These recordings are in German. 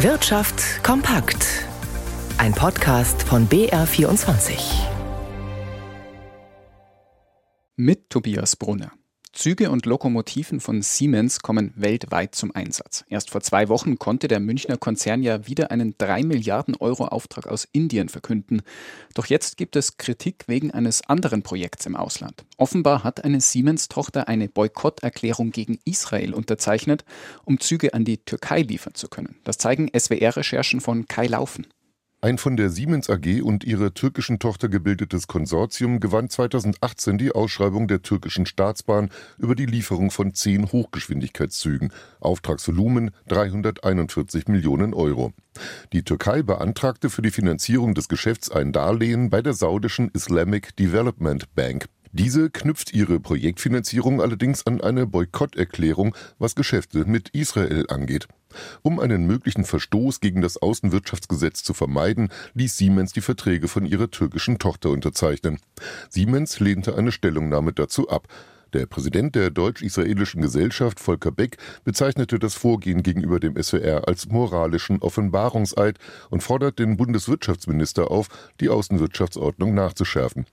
Wirtschaft kompakt. Ein Podcast von BR24. Mit Tobias Brunner. Züge und Lokomotiven von Siemens kommen weltweit zum Einsatz. Erst vor zwei Wochen konnte der Münchner Konzern ja wieder einen 3 Milliarden Euro Auftrag aus Indien verkünden. Doch jetzt gibt es Kritik wegen eines anderen Projekts im Ausland. Offenbar hat eine Siemens-Tochter eine Boykotterklärung gegen Israel unterzeichnet, um Züge an die Türkei liefern zu können. Das zeigen SWR-Recherchen von Kai Laufen. Ein von der Siemens AG und ihrer türkischen Tochter gebildetes Konsortium gewann 2018 die Ausschreibung der türkischen Staatsbahn über die Lieferung von zehn Hochgeschwindigkeitszügen. Auftragsvolumen 341 Millionen Euro. Die Türkei beantragte für die Finanzierung des Geschäfts ein Darlehen bei der saudischen Islamic Development Bank. Diese knüpft ihre Projektfinanzierung allerdings an eine Boykotterklärung, was Geschäfte mit Israel angeht. Um einen möglichen Verstoß gegen das Außenwirtschaftsgesetz zu vermeiden, ließ Siemens die Verträge von ihrer türkischen Tochter unterzeichnen. Siemens lehnte eine Stellungnahme dazu ab. Der Präsident der deutsch-israelischen Gesellschaft, Volker Beck, bezeichnete das Vorgehen gegenüber dem SWR als moralischen Offenbarungseid und fordert den Bundeswirtschaftsminister auf, die Außenwirtschaftsordnung nachzuschärfen.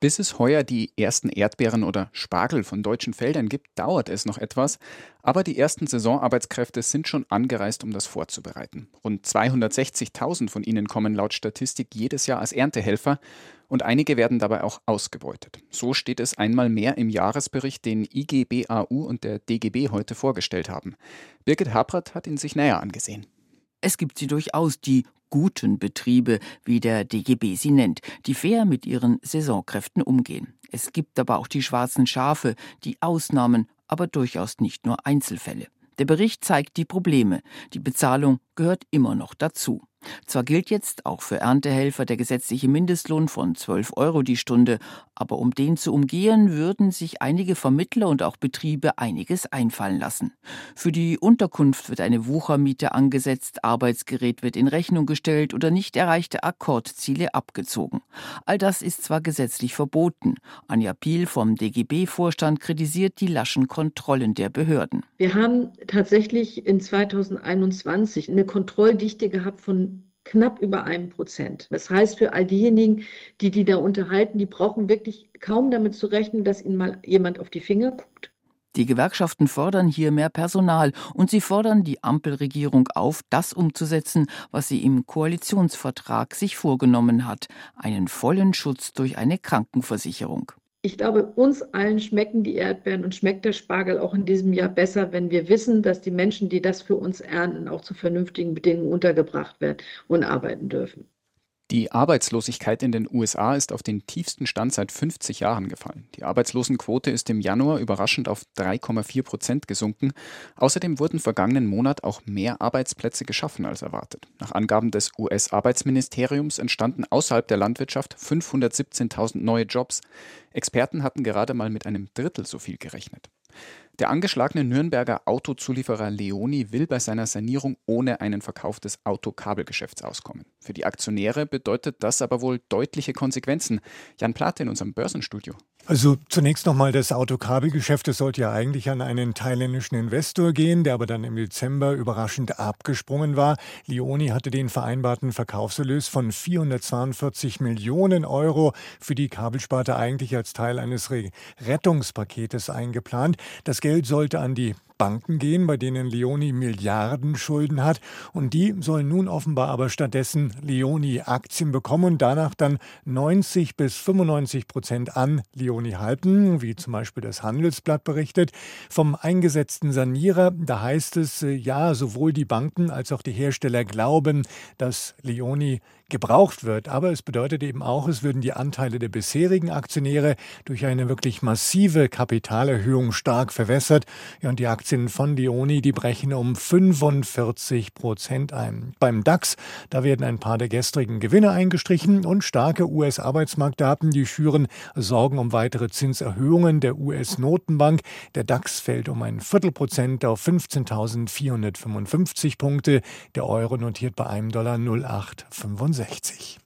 Bis es heuer die ersten Erdbeeren oder Spargel von deutschen Feldern gibt, dauert es noch etwas, aber die ersten Saisonarbeitskräfte sind schon angereist, um das vorzubereiten. Rund 260.000 von ihnen kommen laut Statistik jedes Jahr als Erntehelfer und einige werden dabei auch ausgebeutet. So steht es einmal mehr im Jahresbericht, den IGBAU und der DGB heute vorgestellt haben. Birgit Habrath hat ihn sich näher angesehen. Es gibt sie durchaus, die guten Betriebe, wie der DGB sie nennt, die fair mit ihren Saisonkräften umgehen. Es gibt aber auch die schwarzen Schafe, die Ausnahmen, aber durchaus nicht nur Einzelfälle. Der Bericht zeigt die Probleme. Die Bezahlung gehört immer noch dazu. Zwar gilt jetzt auch für Erntehelfer der gesetzliche Mindestlohn von 12 Euro die Stunde, aber um den zu umgehen, würden sich einige Vermittler und auch Betriebe einiges einfallen lassen. Für die Unterkunft wird eine Wuchermiete angesetzt, Arbeitsgerät wird in Rechnung gestellt oder nicht erreichte Akkordziele abgezogen. All das ist zwar gesetzlich verboten. Anja Piel vom DGB-Vorstand kritisiert die laschen Kontrollen der Behörden. Wir haben tatsächlich in 2021 eine Kontrolldichte gehabt von knapp über einem Prozent. Das heißt, für all diejenigen, die die da unterhalten, die brauchen wirklich kaum damit zu rechnen, dass ihnen mal jemand auf die Finger guckt. Die Gewerkschaften fordern hier mehr Personal und sie fordern die Ampelregierung auf, das umzusetzen, was sie im Koalitionsvertrag sich vorgenommen hat, einen vollen Schutz durch eine Krankenversicherung ich glaube, uns allen schmecken die Erdbeeren und schmeckt der Spargel auch in diesem Jahr besser, wenn wir wissen, dass die Menschen, die das für uns ernten, auch zu vernünftigen Bedingungen untergebracht werden und arbeiten dürfen. Die Arbeitslosigkeit in den USA ist auf den tiefsten Stand seit 50 Jahren gefallen. Die Arbeitslosenquote ist im Januar überraschend auf 3,4 Prozent gesunken. Außerdem wurden vergangenen Monat auch mehr Arbeitsplätze geschaffen als erwartet. Nach Angaben des US-Arbeitsministeriums entstanden außerhalb der Landwirtschaft 517.000 neue Jobs. Experten hatten gerade mal mit einem Drittel so viel gerechnet. Der angeschlagene Nürnberger Autozulieferer Leoni will bei seiner Sanierung ohne einen Verkauf des Autokabelgeschäfts auskommen. Für die Aktionäre bedeutet das aber wohl deutliche Konsequenzen. Jan Plate in unserem Börsenstudio. Also zunächst nochmal, das Autokabelgeschäft, das sollte ja eigentlich an einen thailändischen Investor gehen, der aber dann im Dezember überraschend abgesprungen war. Leoni hatte den vereinbarten Verkaufserlös von 442 Millionen Euro für die Kabelsparte eigentlich als Teil eines Rettungspaketes eingeplant. Das Geld sollte an die Banken gehen, bei denen Leoni Milliarden Schulden hat. Und die sollen nun offenbar aber stattdessen Leoni Aktien bekommen und danach dann 90 bis 95 Prozent an Leoni halten, wie zum Beispiel das Handelsblatt berichtet. Vom eingesetzten Sanierer, da heißt es, äh, ja, sowohl die Banken als auch die Hersteller glauben, dass Leoni gebraucht wird. Aber es bedeutet eben auch, es würden die Anteile der bisherigen Aktionäre durch eine wirklich massive Kapitalerhöhung stark verwässert. Ja, und die Aktien von Leoni, die brechen um 45 Prozent ein. Beim DAX, da werden ein paar der gestrigen Gewinne eingestrichen und starke US-Arbeitsmarktdaten, die schüren Sorgen um weitere Zinserhöhungen der US-Notenbank. Der DAX fällt um ein Viertelprozent auf 15.455 Punkte. Der Euro notiert bei einem Dollar 0,865.